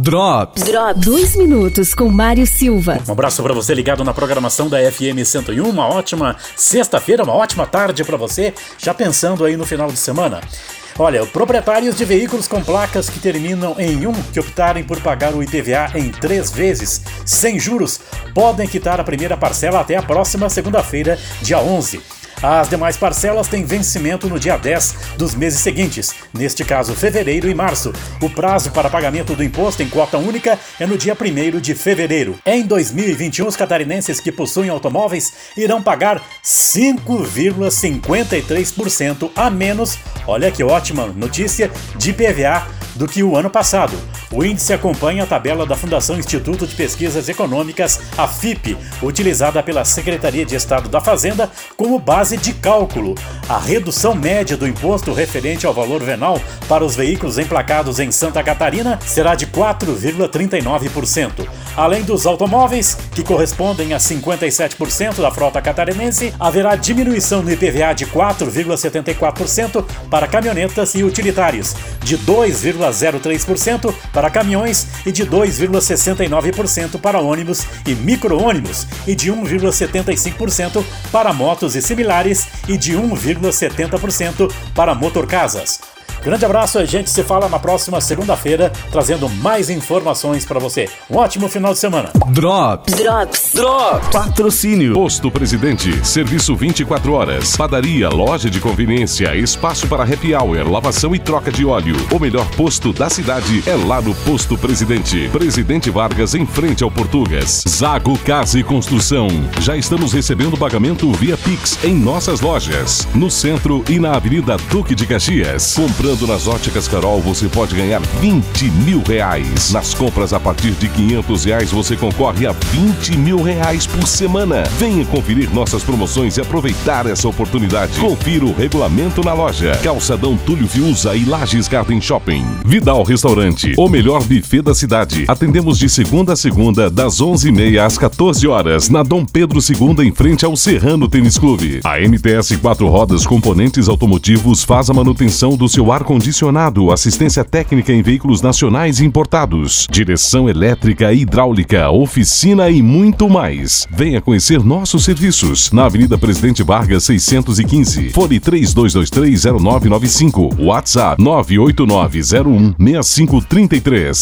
Drops. Drops. Dois minutos com Mário Silva. Um abraço para você ligado na programação da FM 101. Uma ótima sexta-feira, uma ótima tarde para você. Já pensando aí no final de semana. Olha, proprietários de veículos com placas que terminam em 1 que optarem por pagar o IPVA em três vezes, sem juros, podem quitar a primeira parcela até a próxima segunda-feira, dia 11. As demais parcelas têm vencimento no dia 10 dos meses seguintes, neste caso fevereiro e março. O prazo para pagamento do imposto em cota única é no dia 1 de fevereiro. Em 2021, os catarinenses que possuem automóveis irão pagar 5,53% a menos, olha que ótima notícia, de PVA do que o ano passado. O índice acompanha a tabela da Fundação Instituto de Pesquisas Econômicas, a FIP, utilizada pela Secretaria de Estado da Fazenda como base de cálculo. A redução média do imposto referente ao valor venal para os veículos emplacados em Santa Catarina será de 4,39%. Além dos automóveis, que correspondem a 57% da frota catarinense, haverá diminuição no IPVA de 4,74% para caminhonetas e utilitários, de 2,03% para caminhões e de 2,69% para ônibus e micro-ônibus e de 1,75% para motos e similares e de 1,70% para motorcasas. Grande abraço, a gente se fala na próxima segunda-feira, trazendo mais informações para você. Um ótimo final de semana. Drops. Drops. Drops. Patrocínio. Posto Presidente. Serviço 24 horas. Padaria, loja de conveniência, espaço para happy hour, lavação e troca de óleo. O melhor posto da cidade é lá no Posto Presidente. Presidente Vargas em frente ao Portugas. Zago Casa e Construção. Já estamos recebendo pagamento via Pix em nossas lojas. No centro e na Avenida Duque de Caxias. Comprando nas óticas Carol, você pode ganhar 20 mil reais. Nas compras a partir de 500 reais, você concorre a 20 mil reais por semana. Venha conferir nossas promoções e aproveitar essa oportunidade. Confira o regulamento na loja. Calçadão Túlio Fiuza e Lages Garden Shopping. Vidal Restaurante, o melhor buffet da cidade. Atendemos de segunda a segunda, das 11h30 às 14 horas, na Dom Pedro II, em frente ao Serrano Tênis Clube. A MTS 4 Rodas Componentes Automotivos faz a manutenção do seu ar-condicionado, assistência técnica em veículos nacionais e importados, direção elétrica e hidráulica, oficina e muito mais. Venha conhecer nossos serviços na Avenida Presidente Vargas 615, fone 32230995, WhatsApp 989016533.